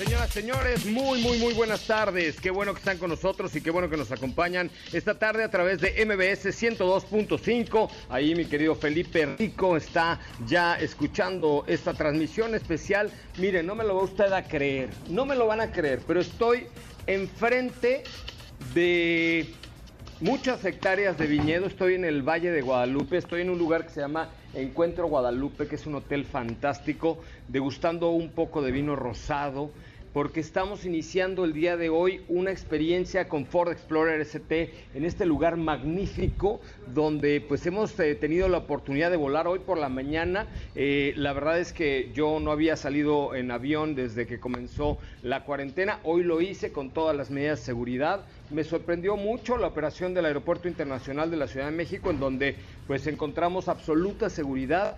Señoras, señores, muy, muy, muy buenas tardes. Qué bueno que están con nosotros y qué bueno que nos acompañan esta tarde a través de MBS 102.5. Ahí mi querido Felipe Rico está ya escuchando esta transmisión especial. Miren, no me lo va usted a creer, no me lo van a creer, pero estoy enfrente de muchas hectáreas de viñedo. Estoy en el Valle de Guadalupe, estoy en un lugar que se llama Encuentro Guadalupe, que es un hotel fantástico, degustando un poco de vino rosado porque estamos iniciando el día de hoy una experiencia con Ford Explorer ST en este lugar magnífico donde pues hemos eh, tenido la oportunidad de volar hoy por la mañana. Eh, la verdad es que yo no había salido en avión desde que comenzó la cuarentena. Hoy lo hice con todas las medidas de seguridad. Me sorprendió mucho la operación del Aeropuerto Internacional de la Ciudad de México en donde pues encontramos absoluta seguridad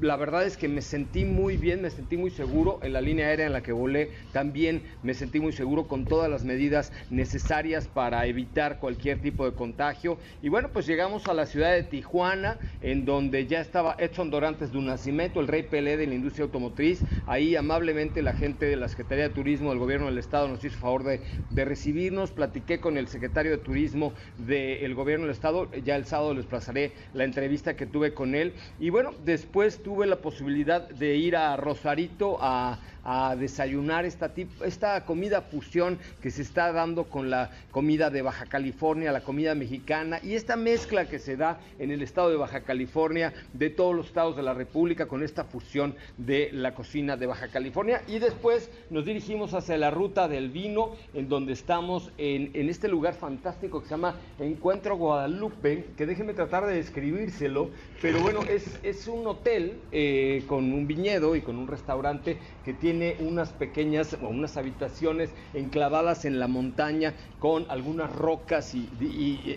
la verdad es que me sentí muy bien, me sentí muy seguro en la línea aérea en la que volé. También me sentí muy seguro con todas las medidas necesarias para evitar cualquier tipo de contagio. Y bueno, pues llegamos a la ciudad de Tijuana, en donde ya estaba Edson Dorantes de un nacimiento, el rey Pelé de la industria automotriz. Ahí amablemente la gente de la Secretaría de Turismo del Gobierno del Estado nos hizo favor de, recibirnos. Platiqué con el secretario de Turismo del Gobierno del Estado. Ya el sábado les plazaré la entrevista que tuve con él. Y bueno, después tuve la posibilidad de ir a Rosarito a a desayunar esta, esta comida fusión que se está dando con la comida de Baja California, la comida mexicana y esta mezcla que se da en el estado de Baja California, de todos los estados de la República, con esta fusión de la cocina de Baja California. Y después nos dirigimos hacia la ruta del vino, en donde estamos en, este lugar fantástico que se llama Encuentro Guadalupe, que déjenme tratar de describírselo, pero bueno, es, es un hotel eh, con un viñedo y con un restaurante que tiene tiene unas pequeñas o unas habitaciones enclavadas en la montaña con algunas rocas y,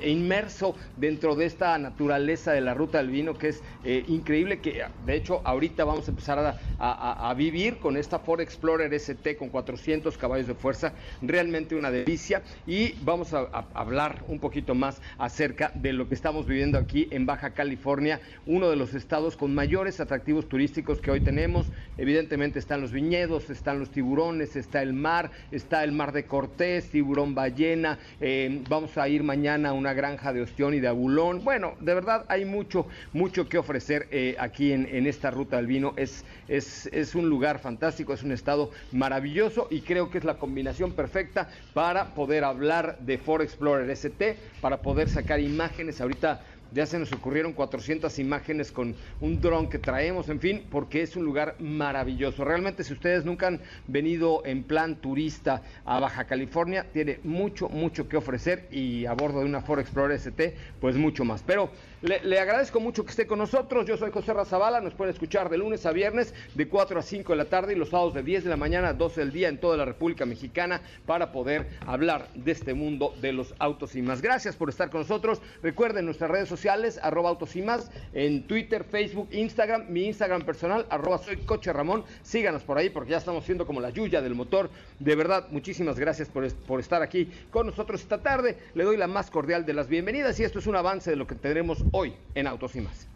e inmerso dentro de esta naturaleza de la ruta del vino que es eh, increíble que de hecho ahorita vamos a empezar a, vivir con esta Ford Explorer ST con 400 caballos de fuerza, realmente una delicia. Y vamos a, a hablar un poquito más acerca de lo que estamos viviendo aquí en Baja California, uno de los estados con mayores atractivos turísticos que hoy tenemos, evidentemente están los viñedos, están los tiburones, está el mar, está el mar de Cortés, tiburón ballena, eh, vamos a ir mañana a una granja de ostión y de abulón. Bueno, de verdad hay mucho, mucho que ofrecer eh, aquí en, esta ruta del vino. Es, es, es un lugar fantástico, es un estado maravilloso y creo que es la combinación perfecta para poder hablar de Ford Explorer ST, para poder sacar imágenes. Ahorita ya se nos ocurrieron 400 imágenes con un dron que traemos, en fin, porque es un lugar maravilloso. Realmente si ustedes nunca han venido en plan turista a Baja California, tiene mucho, mucho que ofrecer y a bordo de una Ford Explorer ST, pues mucho más. Pero le, agradezco mucho que esté con nosotros. Yo soy José Razabala. Nos pueden escuchar de lunes a viernes de 4 a 5 de la tarde y los sábados de 10 de la mañana a 12 del día en toda la República Mexicana para poder hablar de este mundo de los autos y más. Gracias por estar con nosotros. Recuerden nuestras redes sociales, arroba autos y más, en Twitter, Facebook, Instagram, mi Instagram personal, arroba soy Coche Ramón. Síganos por ahí porque ya estamos siendo como la yuya del motor. De verdad, muchísimas gracias por, por estar aquí con nosotros esta tarde. Le doy la más cordial de las bienvenidas y esto es un avance de lo que tendremos hoy en Autos y más.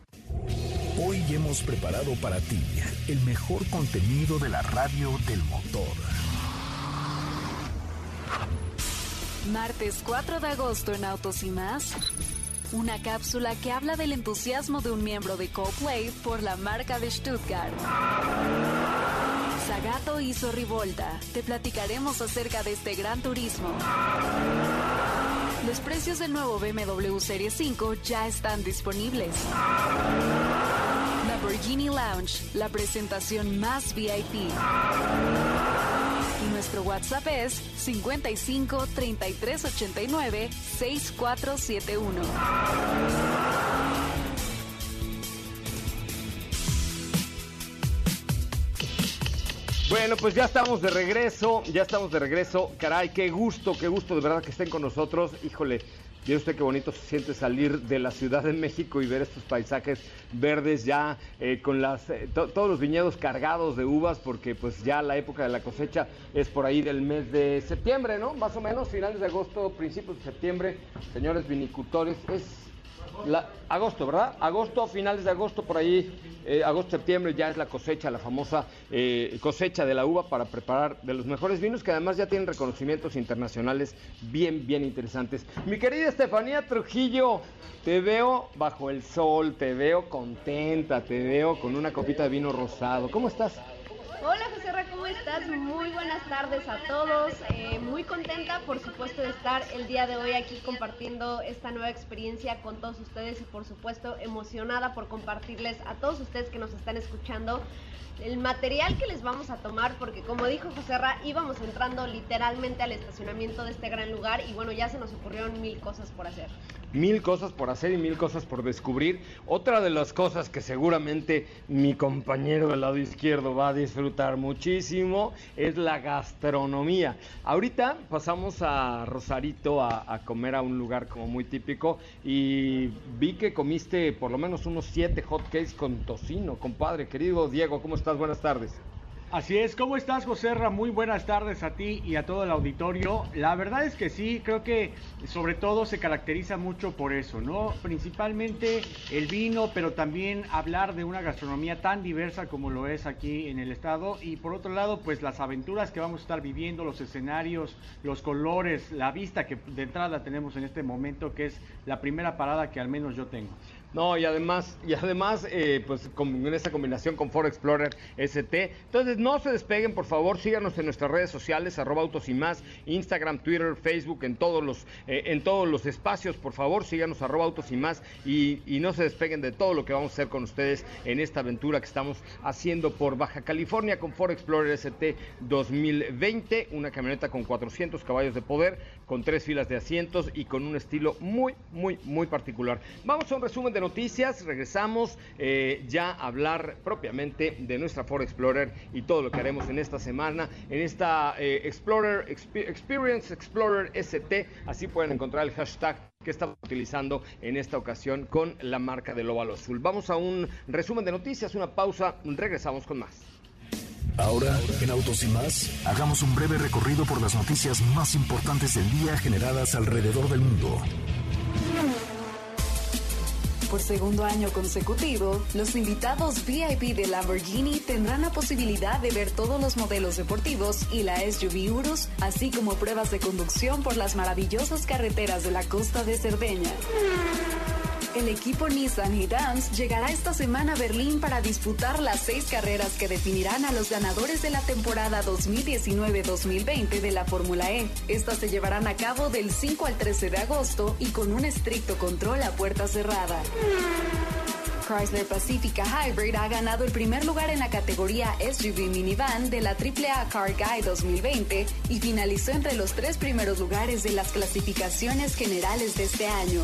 Hoy hemos preparado para ti el mejor contenido de la radio del motor. Martes 4 de agosto en Autos y más. Una cápsula que habla del entusiasmo de un miembro de Coldplay por la marca de Stuttgart. Zagato hizo Rivolta. Te platicaremos acerca de este gran turismo. Los precios del nuevo BMW Serie 5 ya están disponibles. Lamborghini Lounge, la presentación más VIP. Nuestro WhatsApp es 55 33 89 6471. Bueno, pues ya estamos de regreso, ya estamos de regreso. Caray, qué gusto, qué gusto de verdad que estén con nosotros. Híjole, Mire usted qué bonito se siente salir de la Ciudad de México y ver estos paisajes verdes ya eh, con las eh, todos los viñedos cargados de uvas porque pues ya la época de la cosecha es por ahí del mes de septiembre, ¿no? Más o menos finales de agosto, principios de septiembre. Señores vinicultores, es agosto, ¿verdad? Agosto, finales de agosto, por ahí, eh, agosto, septiembre, ya es la cosecha, la famosa eh, cosecha de la uva para preparar de los mejores vinos que además ya tienen reconocimientos internacionales bien, bien interesantes. Mi querida Estefanía Trujillo, te veo bajo el sol, te veo contenta, te veo con una copita de vino rosado. ¿Cómo estás? Hola José Ra, ¿cómo estás? Muy buenas tardes a todos. Eh, muy contenta, por supuesto, de estar el día de hoy aquí compartiendo esta nueva experiencia con todos ustedes y, por supuesto, emocionada por compartirles a todos ustedes que nos están escuchando el material que les vamos a tomar, porque como dijo José Ra, íbamos entrando literalmente al estacionamiento de este gran lugar y bueno, ya se nos ocurrieron mil cosas por hacer mil cosas por hacer y mil cosas por descubrir. Otra de las cosas que seguramente mi compañero del lado izquierdo va a disfrutar muchísimo es la gastronomía. Ahorita pasamos a Rosarito a, comer a un lugar como muy típico y vi que comiste por lo menos unos siete hotcakes con tocino, compadre. Querido Diego, ¿cómo estás? Buenas tardes. Así es, ¿cómo estás José? Muy buenas tardes a ti y a todo el auditorio. La verdad es que sí, creo que sobre todo se caracteriza mucho por eso, ¿no? Principalmente el vino, pero también hablar de una gastronomía tan diversa como lo es aquí en el estado y por otro lado, pues las aventuras que vamos a estar viviendo, los escenarios, los colores, la vista que de entrada tenemos en este momento, que es la primera parada que al menos yo tengo. No, y además, y además, eh, pues con, esta combinación con Ford Explorer ST. Entonces, no se despeguen, por favor, síganos en nuestras redes sociales, arroba autos y más, Instagram, Twitter, Facebook, en todos los, eh, en todos los espacios, por favor, síganos arroba autos y más, y, y, no se despeguen de todo lo que vamos a hacer con ustedes en esta aventura que estamos haciendo por Baja California con Ford Explorer ST 2020, una camioneta con 400 caballos de poder, con tres filas de asientos y con un estilo muy, muy, muy particular. Vamos a un resumen de noticias, regresamos eh, ya a hablar propiamente de nuestra Ford Explorer y todo lo que haremos en esta semana, en esta eh, Explorer Experience Explorer ST, así pueden encontrar el hashtag que estamos utilizando en esta ocasión con la marca del óvalo azul. Vamos a un resumen de noticias, una pausa, regresamos con más. Ahora, en Autos y más, hagamos un breve recorrido por las noticias más importantes del día generadas alrededor del mundo. Por segundo año consecutivo, los invitados VIP de Lamborghini tendrán la posibilidad de ver todos los modelos deportivos y la SUV Urus, así como pruebas de conducción por las maravillosas carreteras de la costa de Cerdeña. El equipo Nissan y Dance llegará esta semana a Berlín para disputar las seis carreras que definirán a los ganadores de la temporada 2019-2020 de la Fórmula E. Estas se llevarán a cabo del 5 al 13 de agosto y con un estricto control a puerta cerrada. Chrysler Pacifica Hybrid ha ganado el primer lugar en la categoría SUV Minivan de la AAA Car Guide 2020 y finalizó entre los tres primeros lugares de las clasificaciones generales de este año.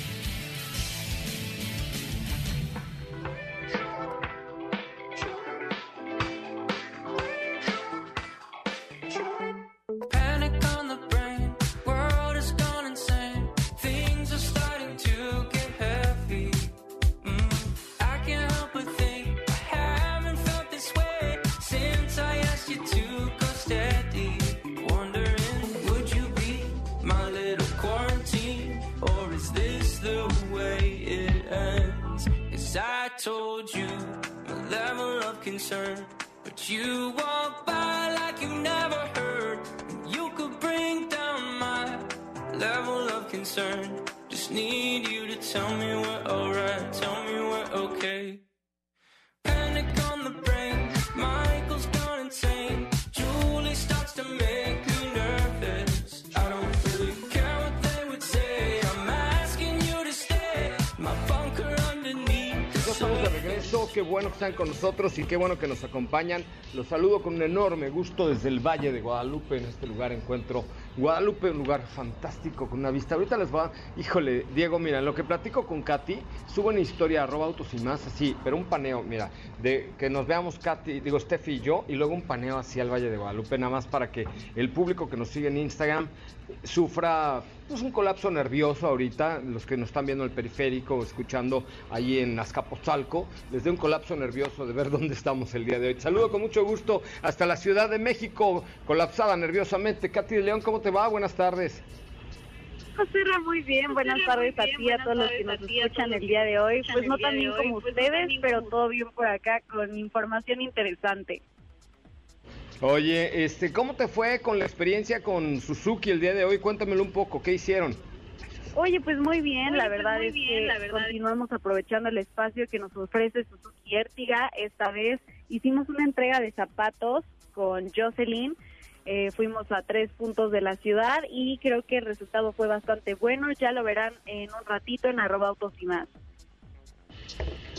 concern. But you walk by like you never heard. You could bring down my level of concern. Just need you to tell me we're alright, tell me we're okay. Están con nosotros y qué bueno que nos acompañan. Los saludo con un enorme gusto desde el Valle de Guadalupe. En este lugar encuentro Guadalupe, un lugar fantástico con una vista. Ahorita les va, híjole, Diego, mira, lo que platico con Katy, subo una historia, arroba autos y más, así, pero un paneo, mira, de que nos veamos Katy, digo Steffi y yo, y luego un paneo hacia el Valle de Guadalupe, nada más para que el público que nos sigue en Instagram sufra pues, un colapso nervioso ahorita, los que nos están viendo el periférico, escuchando ahí en Azcapotzalco, les dé un colapso nervioso de ver dónde estamos el día de hoy. Saludo con mucho gusto hasta la Ciudad de México, colapsada nerviosamente. Katy de León, ¿cómo te va? Buenas tardes. José muy bien, buenas tardes a ti, a todos los que nos escuchan el día de hoy. Pues no tan bien como pues ustedes, pero todo bien por acá con información interesante. Oye, este, ¿cómo te fue con la experiencia con Suzuki el día de hoy? Cuéntamelo un poco, ¿qué hicieron? Oye, pues muy bien, la pues verdad es que continuamos aprovechando el espacio que nos ofrece Suzuki Ertiga. Esta vez hicimos una entrega de zapatos con Jocelyn. Eh, fuimos a tres puntos de la ciudad y creo que el resultado fue bastante bueno. Ya lo verán en un ratito en arroba autos y más.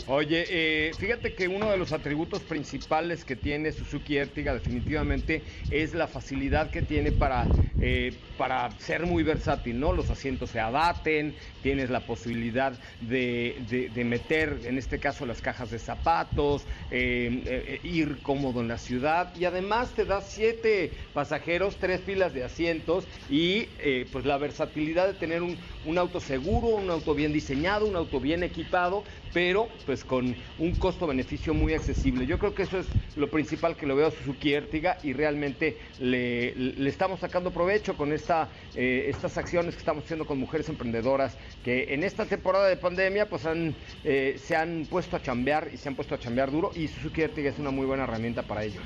Oye, eh, fíjate que uno de los atributos principales que tiene Suzuki Ertiga definitivamente es la facilidad que tiene para, eh, para ser muy versátil, ¿no? Los asientos se abaten, tienes la posibilidad de, meter, en este caso, las cajas de zapatos, eh, ir cómodo en la ciudad y además te da siete pasajeros, tres filas de asientos y pues la versatilidad de tener un, un auto seguro, un auto bien diseñado, un auto bien equipado, pero pues con un costo-beneficio muy accesible. Yo creo que eso es lo principal que lo veo a Suzuki Ertiga y realmente le, estamos sacando provecho con esta, eh, estas acciones que estamos haciendo con mujeres emprendedoras que en esta temporada de pandemia pues han, eh, se han puesto a chambear y se han puesto a chambear duro y Suzuki Ertiga es una muy buena herramienta para ello.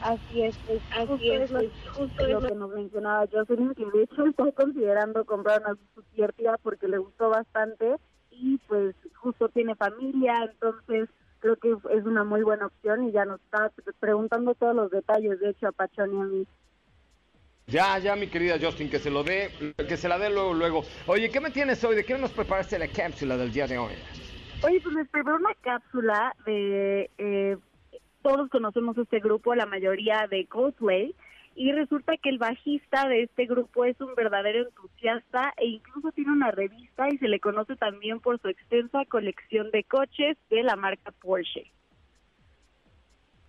Así es, pues, así es, pues, justo lo que nos mencionaba Jocelyn, que de hecho está considerando comprar una Suzuki Ertiga porque le gustó bastante y pues justo tiene familia, entonces creo que es una muy buena opción y ya nos está preguntando todos los detalles, de hecho, a Pachón y a mí. Ya, ya, mi querida Justin, que se lo dé, que se la dé luego, luego. Oye, ¿qué me tienes hoy? ¿De qué nos preparaste la cápsula del día de hoy? Oye, pues les preparé una cápsula de... Eh, todos conocemos este grupo, la mayoría de Coldplay, y resulta que el bajista de este grupo es un verdadero entusiasta e incluso tiene una revista y se le conoce también por su extensa colección de coches de la marca Porsche.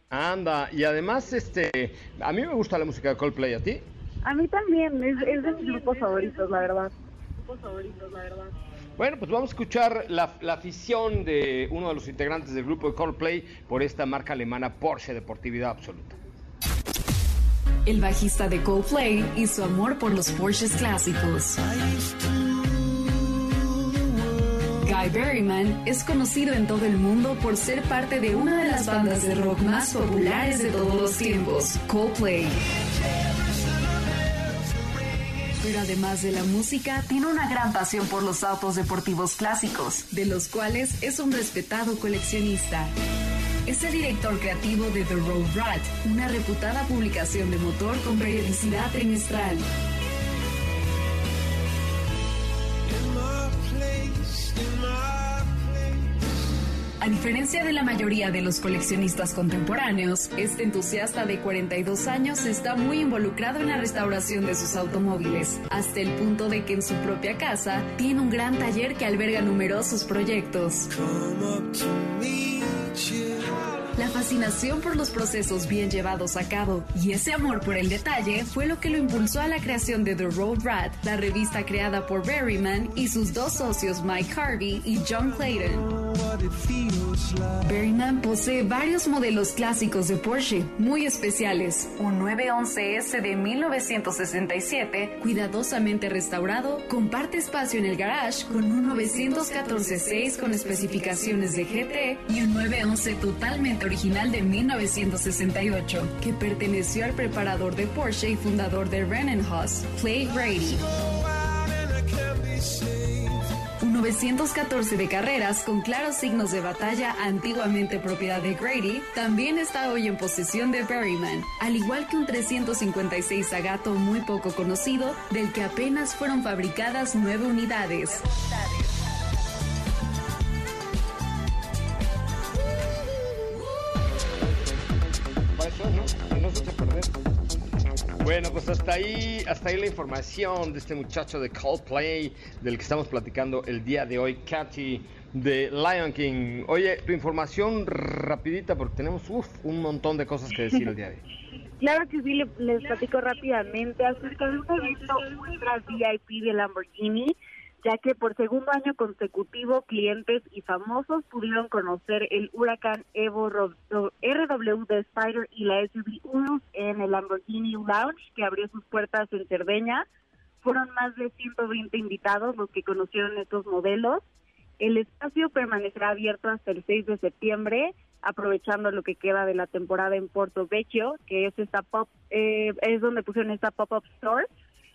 Anda, y además, este, a mí me gusta la música de Coldplay, ¿a ti? A mí también, es, de mis grupos favoritos, la verdad. Grupos favoritos, la verdad. Bueno, pues vamos a escuchar la, la, afición de uno de los integrantes del grupo de Coldplay por esta marca alemana Porsche Deportividad Absoluta el bajista de Coldplay y su amor por los Porsches clásicos. Guy Berryman es conocido en todo el mundo por ser parte de una de las bandas de rock más populares de todos los tiempos, Coldplay. Pero además de la música, tiene una gran pasión por los autos deportivos clásicos, de los cuales es un respetado coleccionista. Es el director creativo de The Road Rat, una reputada publicación de motor con periodicidad trimestral. A diferencia de la mayoría de los coleccionistas contemporáneos, este entusiasta de 42 años está muy involucrado en la restauración de sus automóviles, hasta el punto de que en su propia casa tiene un gran taller que alberga numerosos proyectos. La fascinación por los procesos bien llevados a cabo y ese amor por el detalle fue lo que lo impulsó a la creación de The Road Rat, la revista creada por Berryman y sus dos socios Mike Harvey y John Clayton. Berryman posee varios modelos clásicos de Porsche, muy especiales. Un 911S de 1967, cuidadosamente restaurado, comparte espacio en el garage con un 914-6 con especificaciones de GT y un 911 totalmente original de 1968, que perteneció al preparador de Porsche y fundador de Rennenhaus, Clay Grady. Un 914 de carreras con claros signos de batalla antiguamente propiedad de Grady, también está hoy en posesión de Berryman, al igual que un 356 Agato muy poco conocido, del que apenas fueron fabricadas nueve unidades. Bueno, pues hasta ahí, hasta ahí la información de este muchacho de Coldplay, del que estamos platicando el día de hoy, Katy de Lion King. Oye, tu información rapidita porque tenemos un montón de cosas que decir el día de hoy. Claro que sí, les platico rápidamente acerca de un evento ultra VIP de Lamborghini ya que por segundo año consecutivo clientes y famosos pudieron conocer el Huracán Evo RW de Spider y la SUV Urus en el Lamborghini Lounge que abrió sus puertas en Cerdeña. Fueron más de 120 invitados los que conocieron estos modelos. El espacio permanecerá abierto hasta el 6 de septiembre, aprovechando lo que queda de la temporada en Porto Vecchio, que es esta pop, eh, es donde pusieron esta pop-up store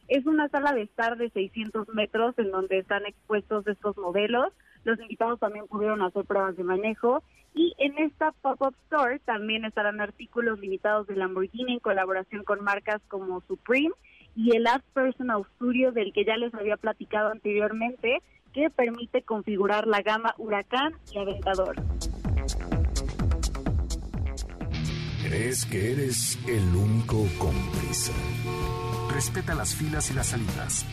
es una sala de estar de 600 metros en donde están expuestos estos modelos. Los invitados también pudieron hacer pruebas de manejo. Y en esta pop-up store también estarán artículos limitados de Lamborghini en colaboración con marcas como Supreme y el Ad Personal Studio del que ya les había platicado anteriormente, que permite configurar la gama Huracán y Aventador. ¿Crees que eres el único con prisa? Respeta las filas y las salidas.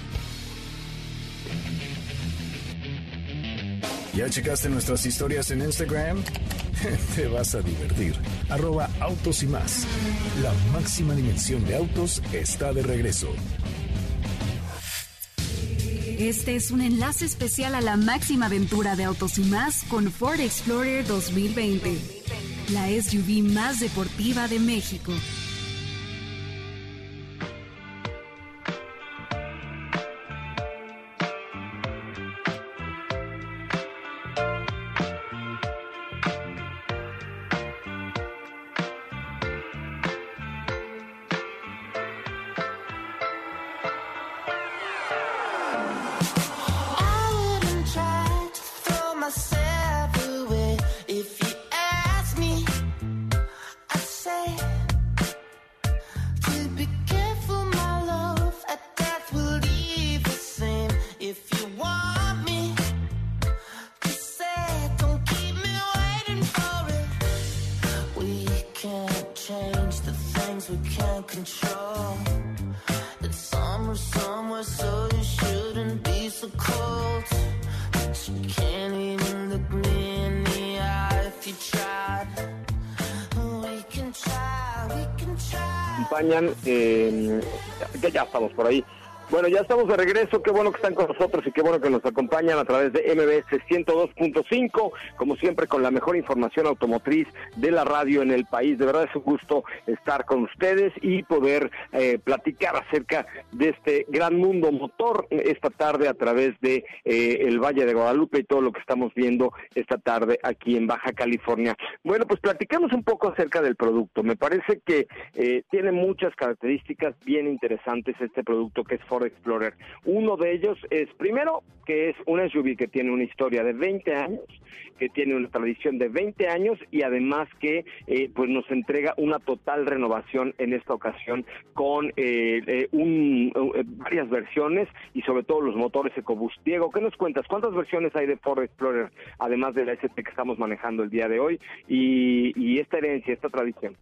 ¿Ya checaste nuestras historias en Instagram? Te vas a divertir. Arroba autos y más. La máxima dimensión de autos está de regreso. Este es un enlace especial a la máxima aventura de Autos y más con Ford Explorer 2020, la SUV más deportiva de México. Eh, ya, ya estamos por ahí. Bueno, ya estamos de regreso. Qué bueno que están con nosotros y qué bueno que nos acompañan a través de MBS 102.5, como siempre con la mejor información automotriz de la radio en el país. De verdad es un gusto estar con ustedes y poder eh, platicar acerca de este gran mundo motor esta tarde a través de eh, el Valle de Guadalupe y todo lo que estamos viendo esta tarde aquí en Baja California. Bueno, pues platicamos un poco acerca del producto. Me parece que eh, tiene muchas características bien interesantes este producto que es Ford Explorer. Uno de ellos es, primero, que es una SUV que tiene una historia de 20 años, que tiene una tradición de 20 años y además que eh, pues nos entrega una total renovación en esta ocasión con eh, eh, un, varias versiones y sobre todo los motores EcoBoost. Diego, ¿qué nos cuentas? ¿Cuántas versiones hay de Ford Explorer además de la ST que estamos manejando el día de hoy y, y esta herencia, esta tradición?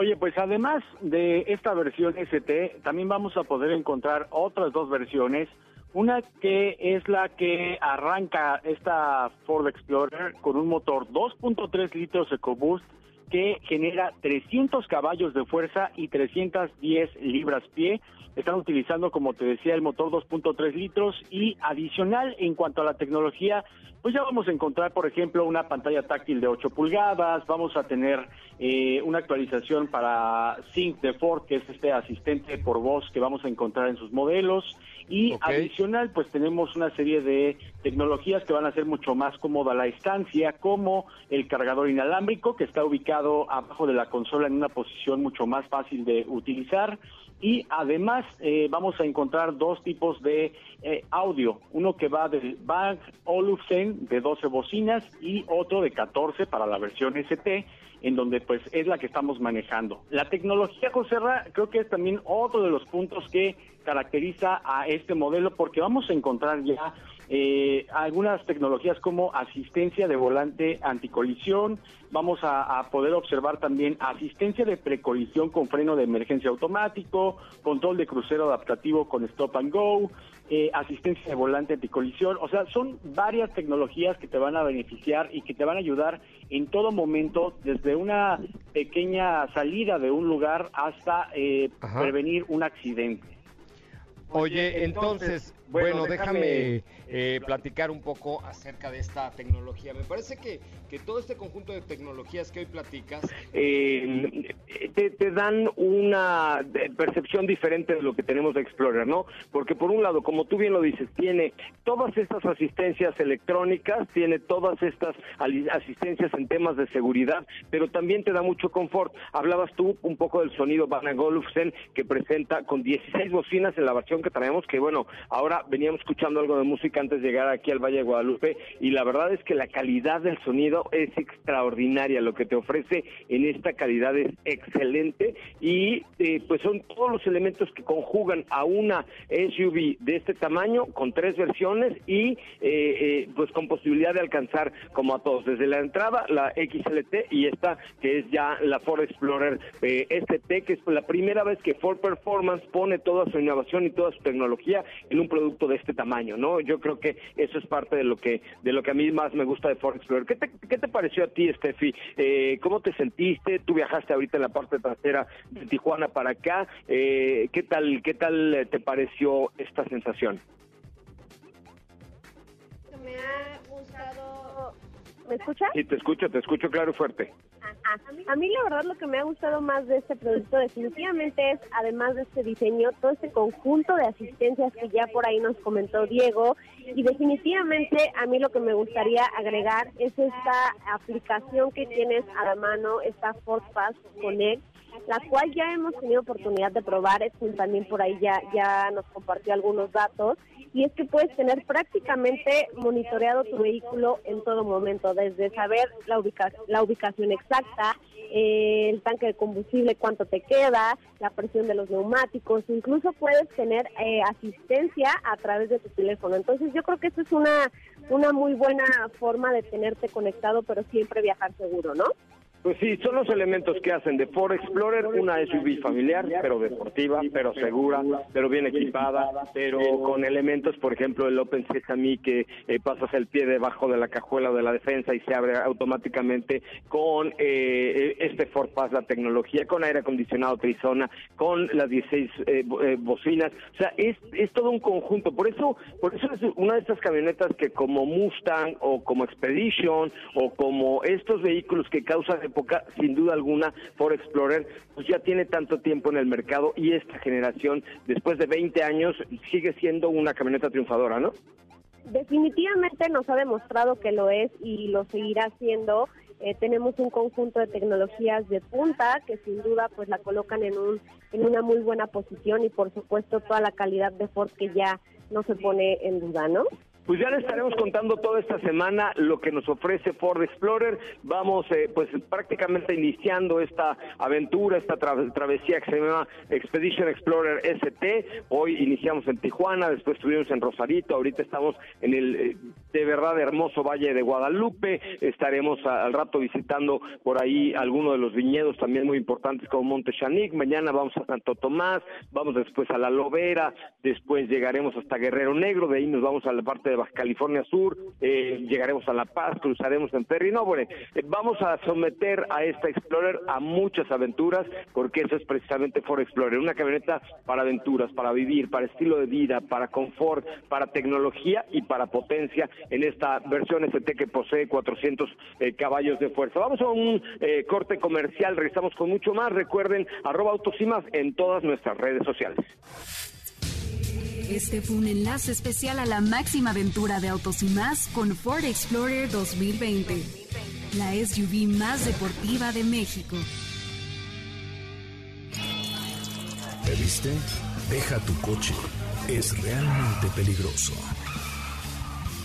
Oye, pues además de esta versión ST, también vamos a poder encontrar otras dos versiones una que es la que arranca esta Ford Explorer con un motor 2.3 litros EcoBoost que genera 300 caballos de fuerza y 310 libras pie. Están utilizando, como te decía, el motor 2.3 litros y adicional en cuanto a la tecnología, pues ya vamos a encontrar, por ejemplo, una pantalla táctil de 8 pulgadas, vamos a tener eh, una actualización para Sync de Ford, que es este asistente por voz que vamos a encontrar en sus modelos. Y adicional, pues tenemos una serie de tecnologías que van a hacer mucho más cómoda la estancia, como el cargador inalámbrico, que está ubicado abajo de la consola en una posición mucho más fácil de utilizar. Y además eh, vamos a encontrar dos tipos de eh, audio, uno que va del Bang Olufsen de 12 bocinas y otro de 14 para la versión ST en donde pues es la que estamos manejando. La tecnología, José creo que es también otro de los puntos que caracteriza a este modelo porque vamos a encontrar ya eh, algunas tecnologías como asistencia de volante anticolisión, vamos a, poder observar también asistencia de precolisión con freno de emergencia automático, control de crucero adaptativo con stop and go, eh, asistencia de volante anticolisión, o sea, son varias tecnologías que te van a beneficiar y que te van a ayudar en todo momento, desde una pequeña salida de un lugar hasta eh, prevenir un accidente. Oye, entonces, bueno, déjame eh, platicar un poco acerca de esta tecnología. Me parece que, que todo este conjunto de tecnologías que hoy platicas eh, te, dan una percepción diferente de lo que tenemos de Explorer, ¿no? Porque por un lado, como tú bien lo dices, tiene todas estas asistencias electrónicas, tiene todas estas asistencias en temas de seguridad, pero también te da mucho confort. Hablabas tú un poco del sonido Van Golufsen que presenta con 16 bocinas en la versión que traemos, que bueno, ahora veníamos escuchando algo de música antes de llegar aquí al Valle de Guadalupe y la verdad es que la calidad del sonido es extraordinaria, lo que te ofrece en esta calidad es excelente y eh, pues son todos los elementos que conjugan a una SUV de este tamaño con tres versiones y eh, eh, pues con posibilidad de alcanzar como a todos, desde la entrada la XLT y esta que es ya la Ford Explorer ST, que es la primera vez que Ford Performance pone toda su innovación y toda su tecnología en un producto de este tamaño, ¿no? Yo creo que eso es parte de lo que de lo que a mí más me gusta de Ford Explorer. ¿Qué te, qué te pareció a ti, Steffi? Eh, ¿Cómo te sentiste? Tú viajaste ahorita en la parte trasera de Tijuana para acá. Eh, ¿Qué tal qué tal te pareció esta sensación? Me ha gustado. ¿Me escuchas? Sí, te escucho, te escucho claro y fuerte. A mí la verdad lo que me ha gustado más de este producto definitivamente es, además de este diseño, todo este conjunto de asistencias que ya por ahí nos comentó Diego. Y definitivamente a mí lo que me gustaría agregar es esta aplicación que tienes a la mano, esta Ford Pass Connect, la cual ya hemos tenido oportunidad de probar. Es también por ahí ya, ya nos compartió algunos datos y es que puedes tener prácticamente monitoreado tu vehículo en todo momento, desde saber la, la ubicación exacta, eh, el tanque de combustible, cuánto te queda, la presión de los neumáticos, incluso puedes tener eh, asistencia a través de tu teléfono. Entonces yo creo que eso es una, una muy buena forma de tenerte conectado, pero siempre viajar seguro, ¿no? Pues sí, son los elementos que hacen de Ford Explorer una SUV familiar, pero deportiva, pero segura, pero bien equipada, pero con elementos, por ejemplo, el Open Sesame que eh, pasas el pie debajo de la cajuela de la defensa y se abre automáticamente con eh, este Ford Pass, la tecnología, con aire acondicionado Trizona, con las 16 eh, bocinas, o sea, es, es todo un conjunto. Por eso, por eso es una de estas camionetas que como Mustang o como Expedition o como estos vehículos que causan época, sin duda alguna, Ford Explorer pues ya tiene tanto tiempo en el mercado y esta generación, después de 20 años, sigue siendo una camioneta triunfadora, ¿no? Definitivamente nos ha demostrado que lo es y lo seguirá siendo Eh, tenemos un conjunto de tecnologías de punta que sin duda pues la colocan en un en una muy buena posición y por supuesto toda la calidad de Ford que ya no se pone en duda, ¿no? Pues ya les estaremos contando toda esta semana lo que nos ofrece Ford Explorer. Vamos eh, pues prácticamente iniciando esta aventura, esta travesía que se llama Expedition Explorer ST. Hoy iniciamos en Tijuana, después estuvimos en Rosarito, ahorita estamos en el eh, de verdad hermoso Valle de Guadalupe. Estaremos al rato visitando por ahí algunos de los viñedos también muy importantes como Monte Chanic. Mañana vamos a Santo Tomás, vamos después a La Lobera, después llegaremos hasta Guerrero Negro, de ahí nos vamos a la parte de Baja California Sur, eh, llegaremos a La Paz, cruzaremos en ferry. No, bueno, vamos a someter a esta Explorer a muchas aventuras, porque eso es precisamente Ford Explorer, una camioneta para aventuras, para vivir, para estilo de vida, para confort, para tecnología y para potencia en esta versión ST que posee 400 eh, caballos de fuerza. Vamos a un corte comercial, regresamos con mucho más. Recuerden, arroba autosimas en todas nuestras redes sociales. Este fue un enlace especial a la máxima aventura de Autos y Más con Ford Explorer 2020, la SUV más deportiva de México. ¿Te viste? Deja tu coche. Es realmente peligroso.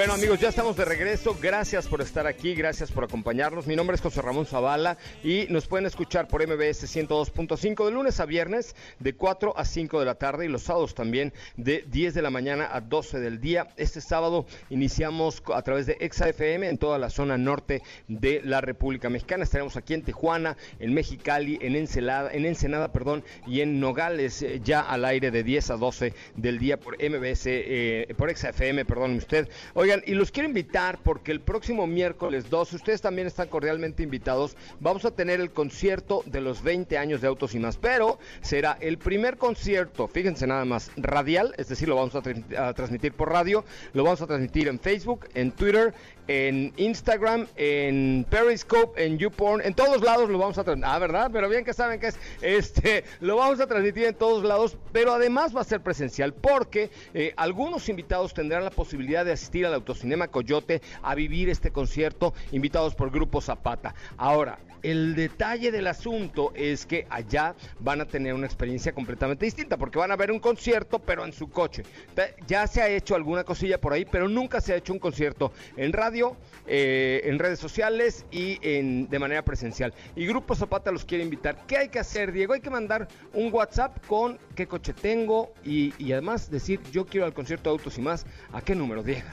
Bueno amigos, ya estamos de regreso. Gracias por estar aquí, gracias por acompañarnos. Mi nombre es José Ramón Zavala y nos pueden escuchar por MBS 102.5 de lunes a viernes de 4 a 5 de la tarde y los sábados también de 10 de la mañana a 12 del día. Este sábado iniciamos a través de ExaFM en toda la zona norte de la República Mexicana. Estaremos aquí en Tijuana, en Mexicali, en Ensenada, en Ensenada, perdón, y en Nogales eh, ya al aire de 10 a 12 del día por MBS, eh, por ExaFM, perdón usted. Y los quiero invitar porque el próximo miércoles 2, ustedes también están cordialmente invitados, vamos a tener el concierto de los 20 años de Autos y más, pero será el primer concierto, fíjense nada más, radial, es decir, lo vamos a transmitir por radio, lo vamos a transmitir en Facebook, en Twitter, en Instagram, en Periscope, en YouPorn, en todos lados lo vamos a transmitir. Ah, ¿verdad? Pero bien que saben que es, este, lo vamos a transmitir en todos lados, pero además va a ser presencial porque eh, algunos invitados tendrán la posibilidad de asistir al Autocinema Coyote a vivir este concierto, invitados por Grupo Zapata. Ahora, el detalle del asunto es que allá van a tener una experiencia completamente distinta, porque van a ver un concierto, pero en su coche. Ya se ha hecho alguna cosilla por ahí, pero nunca se ha hecho un concierto en radio, eh, en redes sociales y en, de manera presencial. Y Grupo Zapata los quiere invitar. ¿Qué hay que hacer, Diego? Hay que mandar un WhatsApp con qué coche tengo y, y además decir yo quiero al concierto de autos y más. ¿A qué número, Diego?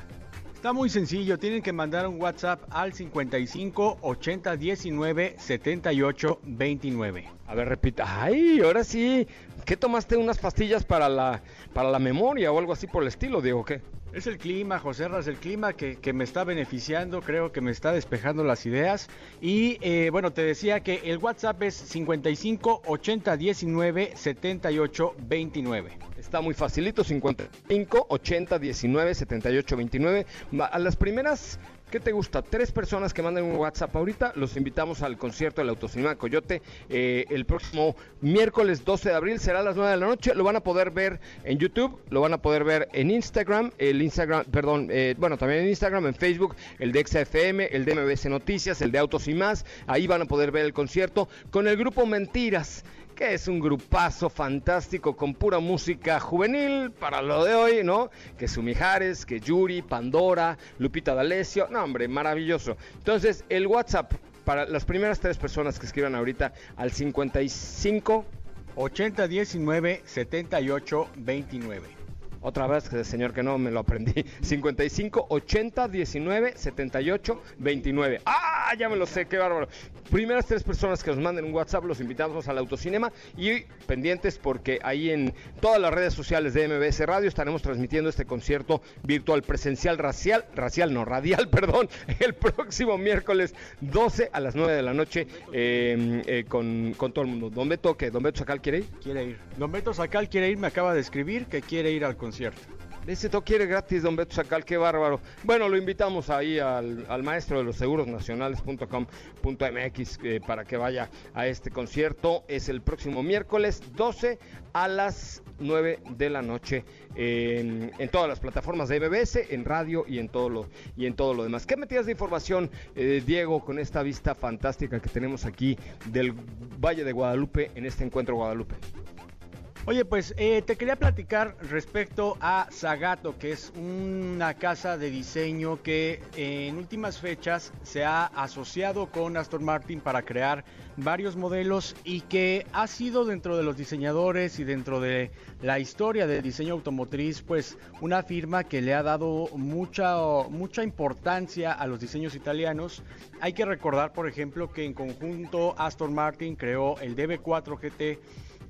Está muy sencillo, tienen que mandar un WhatsApp al 55 80 19 78 29. A ver, repita. Ay, ahora sí. ¿Qué tomaste unas pastillas para la para la memoria o algo así por el estilo, Diego? ¿Qué? Es el clima, José Ras, el clima que, me está beneficiando, creo que me está despejando las ideas. Y eh, bueno, te decía que el WhatsApp es 55 80 19 78 29. Está muy facilito, 55 80 19 78 29. A las primeras ¿Qué te gusta? Tres personas que manden un WhatsApp ahorita. Los invitamos al concierto del Autocinema Coyote eh, el próximo miércoles 12 de abril. Será a las 9 de la noche. Lo van a poder ver en YouTube, lo van a poder ver en Instagram, el Instagram, perdón, eh, bueno, también en Instagram, en Facebook, el de XFM, el de MBC Noticias, el de Autos y más. Ahí van a poder ver el concierto con el grupo Mentiras que es un grupazo fantástico con pura música juvenil para lo de hoy, ¿no? Que Sumijares, que Yuri, Pandora, Lupita D'Alessio, no hombre, maravilloso. Entonces, el WhatsApp para las primeras tres personas que escriban ahorita al 55 80 19 78 29. Otra vez, señor, que no me lo aprendí. 55 80 19 78 29. ¡Ah! Ya me lo sé, qué bárbaro. Primeras tres personas que nos manden un WhatsApp, los invitamos al autocinema y pendientes porque ahí en todas las redes sociales de MBS Radio estaremos transmitiendo este concierto virtual presencial racial, racial no, radial, perdón, el próximo miércoles 12 a las 9 de la noche em, eh, con, con, todo el mundo. ¿Don Beto qué? ¿Don Beto Sacal quiere ir? Quiere ir. Don Beto Sacal quiere ir, me acaba de escribir que quiere ir al concierto concierto. Dice, todo quiere gratis, don Beto Sacal, qué bárbaro. Bueno, lo invitamos ahí al, maestro de los seguros nacionales.com.mx eh, para que vaya a este concierto. Es el próximo miércoles 12 a las 9 de la noche en, todas las plataformas de MBS, en radio y en todo lo, y en todo lo demás. ¿Qué metías de información, eh, Diego, con esta vista fantástica que tenemos aquí del Valle de Guadalupe en este encuentro Guadalupe? Oye, pues eh, te quería platicar respecto a Zagato, que es una casa de diseño que en últimas fechas se ha asociado con Aston Martin para crear varios modelos y que ha sido dentro de los diseñadores y dentro de la historia del diseño automotriz, pues una firma que le ha dado mucha, mucha importancia a los diseños italianos. Hay que recordar, por ejemplo, que en conjunto Aston Martin creó el DB4 GT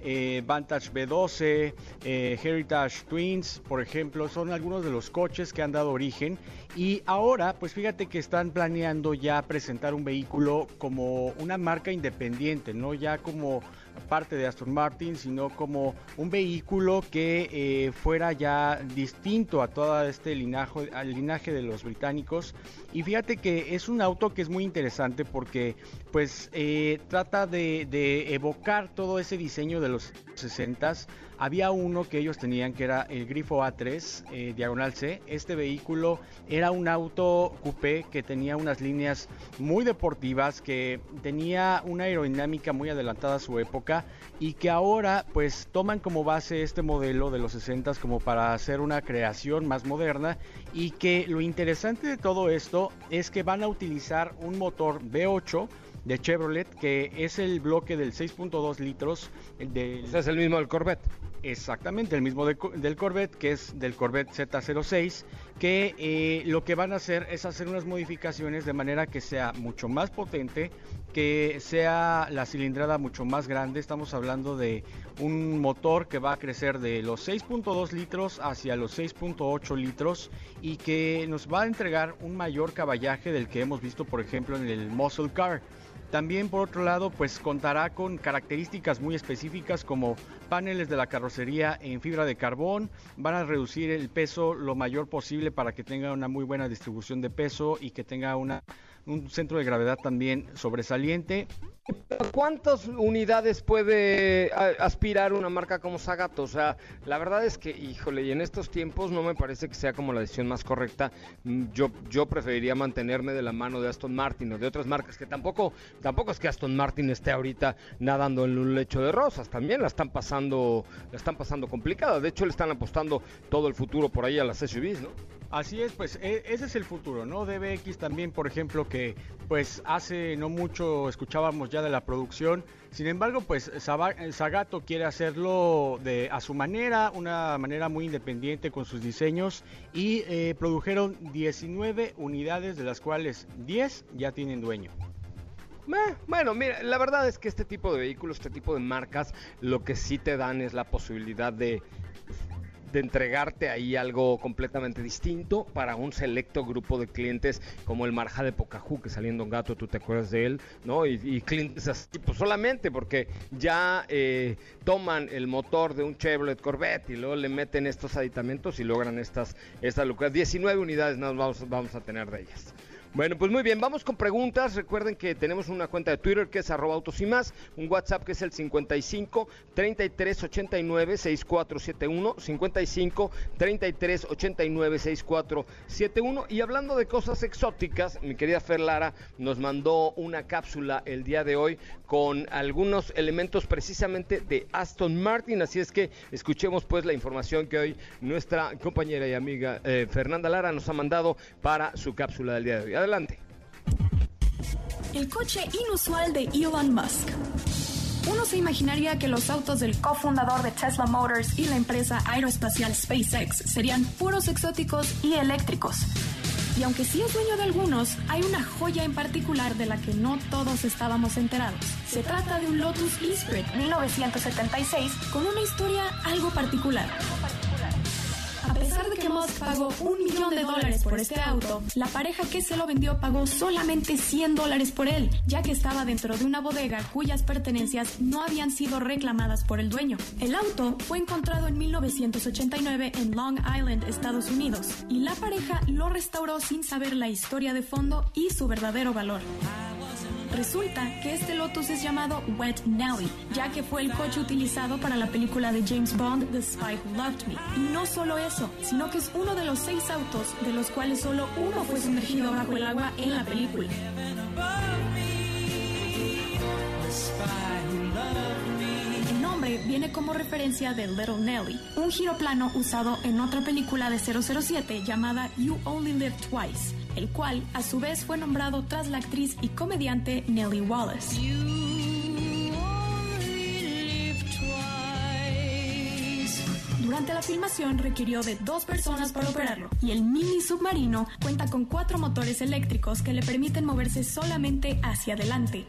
eh, Vantage B12, eh, Heritage Twins, por ejemplo, son algunos de los coches que han dado origen. Y ahora, pues fíjate que están planeando ya presentar un vehículo como una marca independiente, no ya como parte de Aston Martin, sino como un vehículo que eh, fuera ya distinto a todo este linaje, al linaje de los británicos. Y fíjate que es un auto que es muy interesante porque pues eh, trata de, de, evocar todo ese diseño de los 60s había uno que ellos tenían que era el Grifo A3 eh, Diagonal C. Este vehículo era un auto coupé que tenía unas líneas muy deportivas, que tenía una aerodinámica muy adelantada a su época y que ahora pues toman como base este modelo de los 60 como para hacer una creación más moderna y que lo interesante de todo esto es que van a utilizar un motor V8 de Chevrolet, que es el bloque del 6.2 litros. Del... es el mismo del Corvette. Exactamente, el mismo del Corvette, que es del Corvette Z06, que eh, lo que van a hacer es hacer unas modificaciones de manera que sea mucho más potente, que sea la cilindrada mucho más grande. Estamos hablando de un motor que va a crecer de los 6.2 litros hacia los 6.8 litros y que nos va a entregar un mayor caballaje del que hemos visto, por ejemplo, en el Muscle Car. También por otro lado, pues contará con características muy específicas como paneles de la carrocería en fibra de carbón, van a reducir el peso lo mayor posible para que tenga una muy buena distribución de peso y que tenga una, un centro de gravedad también sobresaliente ¿Cuántas unidades puede aspirar una marca como Sagato? O sea, la verdad es que, híjole, y en estos tiempos no me parece que sea como la decisión más correcta. Mm, yo, yo preferiría mantenerme de la mano de Aston Martin o de otras marcas que tampoco, tampoco es que Aston Martin esté ahorita nadando en un lecho de rosas. También la están pasando, la están pasando complicada. De hecho, le están apostando todo el futuro por ahí a las SUVs, ¿no? Así es, pues e, ese es el futuro, ¿no? DBX también, por ejemplo, que pues hace no mucho escuchábamos ya de la producción. Sin embargo, pues Zagato quiere hacerlo de a su manera, una manera muy independiente con sus diseños y eh, produjeron 19 unidades, de las cuales 10 ya tienen dueño. bueno, mira, la verdad es que este tipo de vehículos, este tipo de marcas, lo que sí te dan es la posibilidad de de entregarte ahí algo completamente distinto para un selecto grupo de clientes como el Marja de Pocahú que saliendo un gato, tú te acuerdas de él, ¿no? Y, clientes así, pues solamente porque ya eh, toman el motor de un Chevrolet Corvette y luego le meten estos aditamentos y logran estas, estas locuras. 19 unidades nos vamos, vamos a tener de ellas. Bueno, pues muy bien, vamos con preguntas. Recuerden que tenemos una cuenta de Twitter que es arroba autos y más, un WhatsApp que es el 55 33 89 6471, 55 33 89 6471. Y hablando de cosas exóticas, mi querida Fer Lara nos mandó una cápsula el día de hoy con algunos elementos precisamente de Aston Martin. Así es que escuchemos pues la información que hoy nuestra compañera y amiga eh, Fernanda Lara nos ha mandado para su cápsula del día de hoy. El coche inusual de Elon Musk. Uno se imaginaría que los autos del cofundador de Tesla Motors y la empresa aeroespacial SpaceX serían puros exóticos y eléctricos. Y aunque sí es dueño de algunos, hay una joya en particular de la que no todos estábamos enterados. Se trata de un Lotus Esprit 1976 con una historia algo particular. A pesar de que Musk pagó un millón de dólares por este auto, la pareja que se lo vendió pagó solamente 100 dólares por él, ya que estaba dentro de una bodega cuyas pertenencias no habían sido reclamadas por el dueño. El auto fue encontrado en 1989 en Long Island, Estados Unidos, y la pareja lo restauró sin saber la historia de fondo y su verdadero valor. Resulta que este Lotus es llamado Wet Nelly, ya que fue el coche utilizado para la película de James Bond, The Spy Who Loved Me. Y no solo eso, sino que es uno de los seis autos de los cuales solo uno fue sumergido bajo el agua en la película. Nombre viene como referencia de Little Nelly, un giroplano usado en otra película de 007 llamada You Only Live Twice, el cual a su vez fue nombrado tras la actriz y comediante Nellie Wallace. Durante la filmación requirió de dos personas para operarlo y el mini submarino cuenta con cuatro motores eléctricos que le permiten moverse solamente hacia adelante.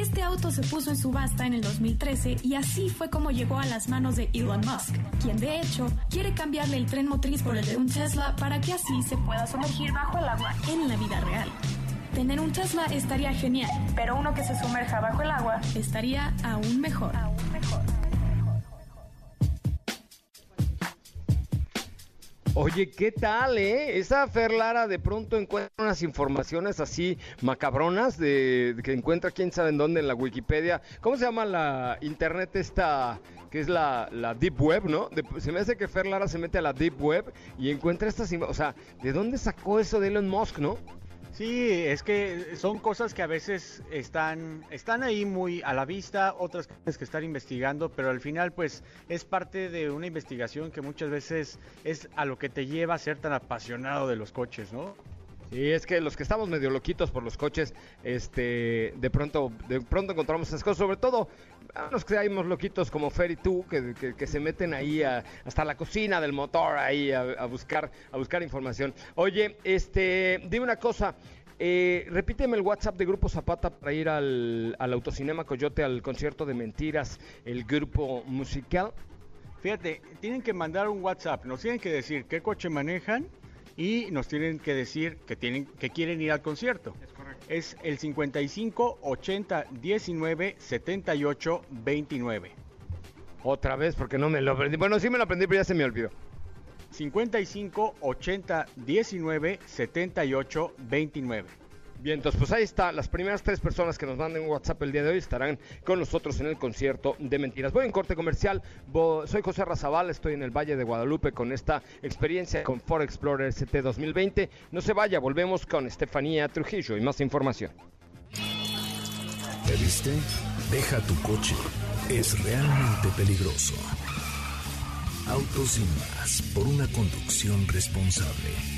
Este auto se puso en subasta en el 2013 y así fue como llegó a las manos de Elon Musk, quien de hecho quiere cambiarle el tren motriz por el de un Tesla para que así se pueda sumergir bajo el agua en la vida real. Tener un Tesla estaría genial, pero uno que se sumerja bajo el agua estaría aún mejor. Oye, ¿qué tal, eh? Esa Fer Lara de pronto encuentra unas informaciones así macabronas de, que encuentra quién sabe en dónde en la Wikipedia. ¿Cómo se llama la internet esta que es la, Deep Web, ¿no? Se me hace que Fer Lara se mete a la Deep Web y encuentra estas... O sea, ¿de dónde sacó eso de Elon Musk, no? Sí, es que son cosas que a veces están, están ahí muy a la vista, otras que estar investigando, pero al final pues es parte de una investigación que muchas veces es a lo que te lleva a ser tan apasionado de los coches, ¿no? Sí, es que los que estamos medio loquitos por los coches, este, de pronto, de pronto encontramos esas cosas, sobre todo a los loquitos como Fer y tú, que, que- que se meten ahí a- hasta la cocina del motor ahí a, a buscar, a buscar información. Oye, este, dime una cosa, eh, repíteme el WhatsApp de Grupo Zapata para ir al, al Autocinema Coyote, al concierto de mentiras, el grupo musical. Fíjate, tienen que mandar un WhatsApp, nos tienen que decir qué coche manejan y nos tienen que decir que tienen que quieren ir al concierto. Es correcto. Es el 55 80 19 78 29. Otra vez, porque no me lo aprendí. Bueno, sí me lo aprendí, pero ya se me olvidó. 55 80 19 78 29. Bien, entonces pues ahí está, las primeras tres personas que nos manden WhatsApp el día de hoy estarán con nosotros en el concierto de mentiras. Voy en corte comercial, soy José Razabal, estoy en el Valle de Guadalupe con esta experiencia con Ford Explorer ST 2020. No se vaya, volvemos con Estefanía Trujillo y más información. ¿Te viste? Deja tu coche. Es realmente peligroso. Autos sin más por una conducción responsable.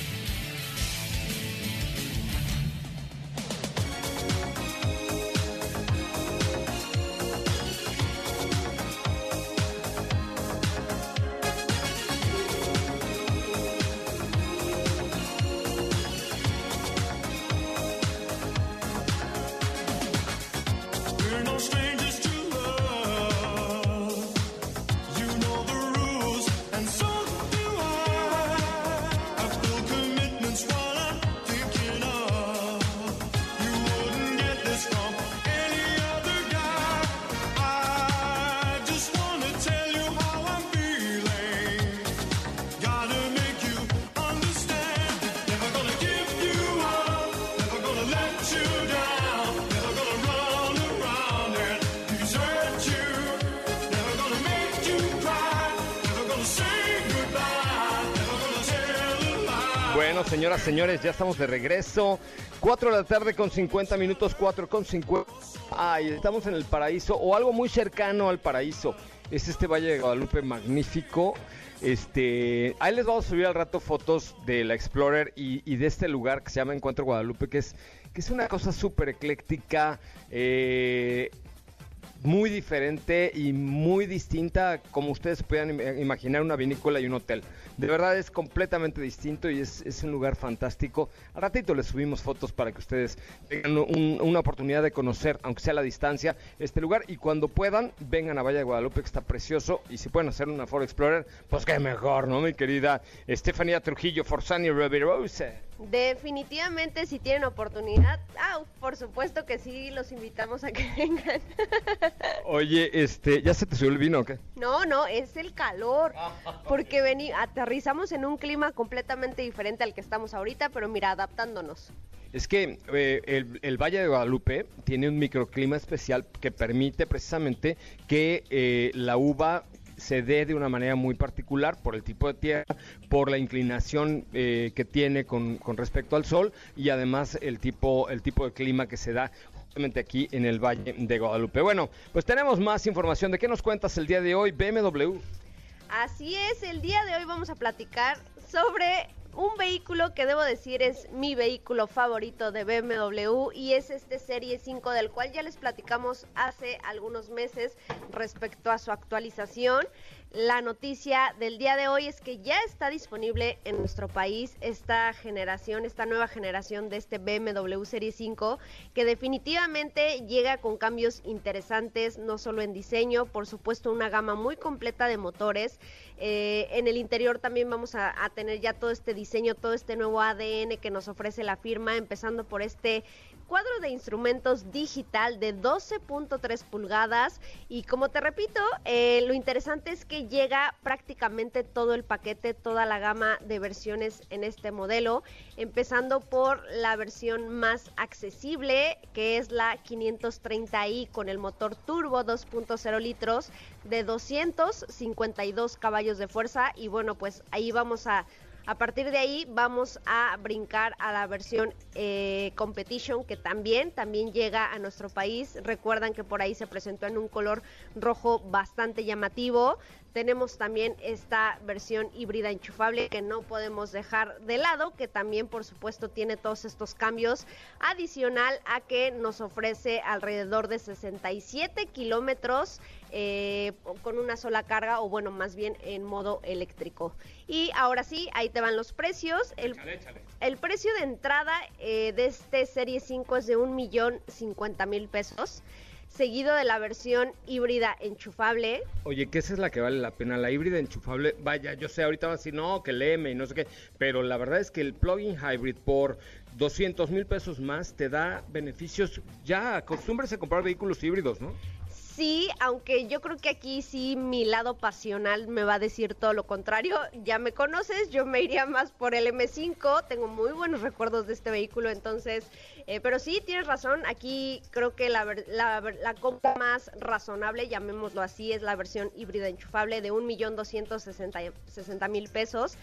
Ya estamos de regreso. 4 de la tarde con 50 minutos, 4 con 50. Ay, estamos en el paraíso o algo muy cercano al paraíso. Es este Valle de Guadalupe magnífico. Este, ahí les vamos a subir al rato fotos de la Explorer y, y de este lugar que se llama Encuentro Guadalupe, que es, que es una cosa súper ecléctica. eh, muy diferente y muy distinta como ustedes puedan im- imaginar una vinícola y un hotel. De verdad es completamente distinto y es, es un lugar fantástico. Al ratito les subimos fotos para que ustedes tengan un- una oportunidad de conocer, aunque sea a la distancia, este lugar. Y cuando puedan, vengan a Valle de Guadalupe, que está precioso. Y si pueden hacer una Ford Explorer, pues qué mejor, ¿no, mi querida Estefanía Trujillo, Forzani Reverose? Definitivamente si tienen oportunidad, ah, por supuesto que sí, los invitamos a que vengan. Oye, este, ¿ya se te subió el vino o qué? No, no, es el calor, porque vení, aterrizamos en un clima completamente diferente al que estamos ahorita, pero mira, adaptándonos. Es que eh, el, el Valle de Guadalupe tiene un microclima especial que permite precisamente que eh, la uva se dé de una manera muy particular por el tipo de tierra, por la inclinación eh, que tiene con, con respecto al sol y además el tipo, el tipo de clima que se da aquí en el Valle de Guadalupe. Bueno, pues tenemos más información. ¿De qué nos cuentas el día de hoy, BMW? Así es, el día de hoy vamos a platicar sobre un vehículo que debo decir es mi vehículo favorito de BMW y es este Serie 5 del cual ya les platicamos hace algunos meses respecto a su actualización. La noticia del día de hoy es que ya está disponible en nuestro país esta generación, esta nueva generación de este BMW Serie 5, que definitivamente llega con cambios interesantes, no solo en diseño, por supuesto una gama muy completa de motores. Eh, en el interior también vamos a, a tener ya todo este diseño, todo este nuevo ADN que nos ofrece la firma, empezando por este cuadro de instrumentos digital de 12.3 pulgadas. Y como te repito, eh, lo interesante es que llega prácticamente todo el paquete, toda la gama de versiones en este modelo, empezando por la versión más accesible que es la 530i con el motor turbo 2.0 litros de 252 caballos de fuerza. Y bueno pues ahí vamos a a partir de ahí vamos a brincar a la versión eh, Competition que también, también llega a nuestro país. Recuerdan que por ahí se presentó en un color rojo bastante llamativo. Tenemos también esta versión híbrida enchufable que no podemos dejar de lado, que también por supuesto tiene todos estos cambios, adicional a que nos ofrece alrededor de 67 kilómetros eh, con una sola carga o bueno, más bien en modo eléctrico. Y ahora sí, ahí te van los precios. El, el precio de entrada eh, de este Serie 5 es de un millón cincuenta mil pesos, seguido de la versión híbrida enchufable. Oye, que esa es la que vale la pena, la híbrida enchufable. Vaya, yo sé, ahorita va a decir, no, que el M y no sé qué, pero la verdad es que el plug-in hybrid por 200 mil pesos más te da beneficios. Ya, acostúmbrese a comprar vehículos híbridos, ¿no? Sí, aunque yo creo que aquí sí mi lado pasional me va a decir todo lo contrario. Ya me conoces, yo me iría más por el M5. Tengo muy buenos recuerdos de este vehículo, entonces, eh, pero sí, tienes razón. Aquí creo que la, la, la compra más razonable, llamémoslo así, es la versión híbrida enchufable de 1.260.000 pesos.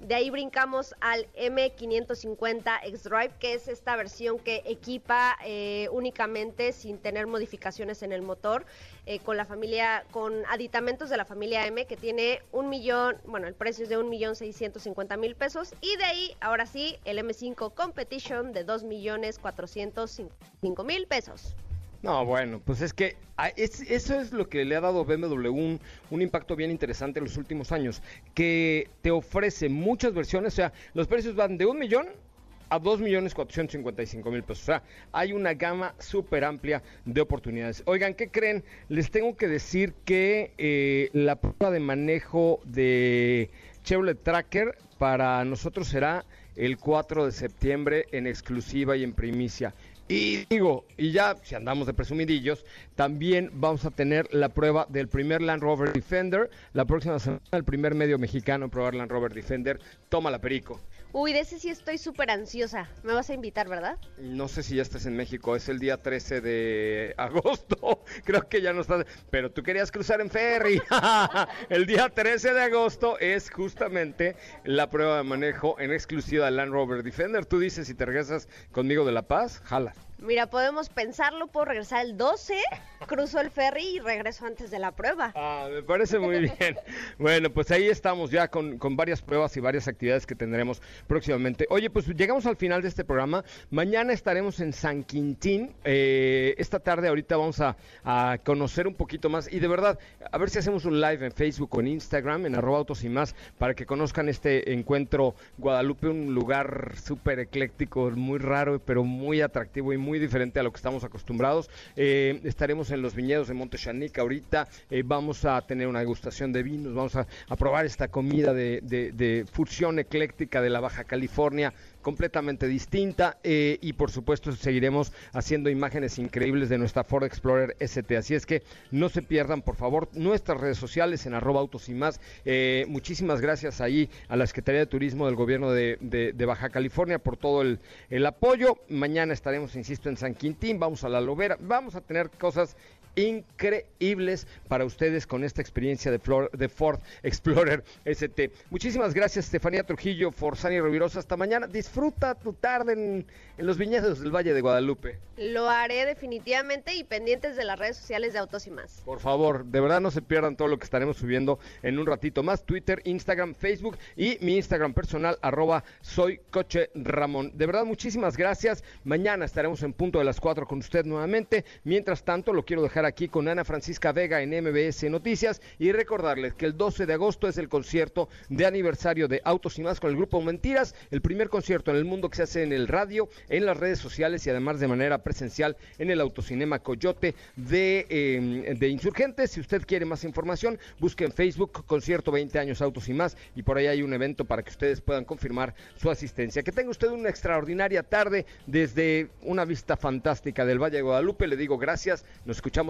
De ahí brincamos al M550 X-Drive, que es esta versión que equipa eh, únicamente sin tener modificaciones en el motor, eh, con la familia, con aditamentos de la familia M, que tiene un millón, bueno, el precio es de un millón seiscientos cincuenta mil pesos. Y de ahí, ahora sí, el M5 Competition de dos millones cuatrocientos cinco mil pesos. No, bueno, pues es que ah, es- eso es lo que le ha dado BMW un, impacto bien interesante en los últimos años, que te ofrece muchas versiones, o sea, los precios van de un millón a dos millones cuatrocientos cincuenta y cinco mil pesos, o sea, hay una gama súper amplia de oportunidades. Oigan, ¿qué creen? Les tengo que decir que eh, la prueba de manejo de Chevrolet Tracker para nosotros será el 4 de septiembre en exclusiva y en primicia. Y digo, y ya si andamos de presumidillos, también vamos a tener la prueba del primer Land Rover Defender. La próxima semana, el primer medio mexicano en probar Land Rover Defender. Toma la perico. Uy, de ese sí estoy súper ansiosa. Me vas a invitar, ¿verdad? No sé si ya estás en México, es el día 13 de agosto. Creo que ya no estás. Pero tú querías cruzar en ferry. el día 13 de agosto es justamente la prueba de manejo en exclusiva del Land Rover Defender. Tú dices si te regresas conmigo de La Paz, jala. Mira, podemos pensarlo, puedo regresar el 12, cruzo el ferry y regreso antes de la prueba. Ah, me parece muy bien. Bueno, pues ahí estamos ya con, con varias pruebas y varias actividades que tendremos próximamente. Oye, pues llegamos al final de este programa. Mañana estaremos en San Quintín. Eh, esta tarde ahorita vamos a, a conocer un poquito más y de verdad, a ver si hacemos un live en Facebook o en Instagram, en arroba autos y más, para que conozcan este encuentro Guadalupe, un lugar súper ecléctico, muy raro, pero muy atractivo y muy diferente a lo que estamos acostumbrados. Eh, estaremos en los viñedos de Monte Chanic ahorita, eh, vamos a tener una degustación de vinos, vamos a, probar esta comida de- de fusión ecléctica de la Baja California completamente distinta eh, y por supuesto seguiremos haciendo imágenes increíbles de nuestra Ford Explorer ST. Así es que no se pierdan por favor nuestras redes sociales en arroba autos y más. Eh, muchísimas gracias ahí a la Secretaría de Turismo del Gobierno de, Baja California por todo el, el apoyo. Mañana estaremos, insisto, en San Quintín, vamos a la Lobera, vamos a tener cosas increíbles para ustedes con esta experiencia de, Flor- de Ford Explorer ST. Muchísimas gracias, Estefanía Trujillo, Forzani Rovirosa. Hasta mañana. Disfruta tu tarde en, en los viñedos del Valle de Guadalupe. Lo haré definitivamente y pendientes de las redes sociales de Autos y más. Por favor, de verdad no se pierdan todo lo que estaremos subiendo en un ratito más. Twitter, Instagram, Facebook y mi Instagram personal, arroba soy coche Ramón. De verdad, muchísimas gracias. Mañana estaremos en punto de las 4 con usted nuevamente. Mientras tanto, lo quiero dejar aquí con Ana Francisca Vega en MBS Noticias y recordarles que el 12 de agosto es el concierto de aniversario de Autos y más con el grupo Mentiras, el primer concierto en el mundo que se hace en el radio, en las redes sociales y además de manera presencial en el Autocinema Coyote de, eh, de Insurgentes. Si usted quiere más información, busque en Facebook Concierto 20 años Autos y más y por ahí hay un evento para que ustedes puedan confirmar su asistencia. Que tenga usted una extraordinaria tarde desde una vista fantástica del Valle de Guadalupe. Le digo gracias. Nos escuchamos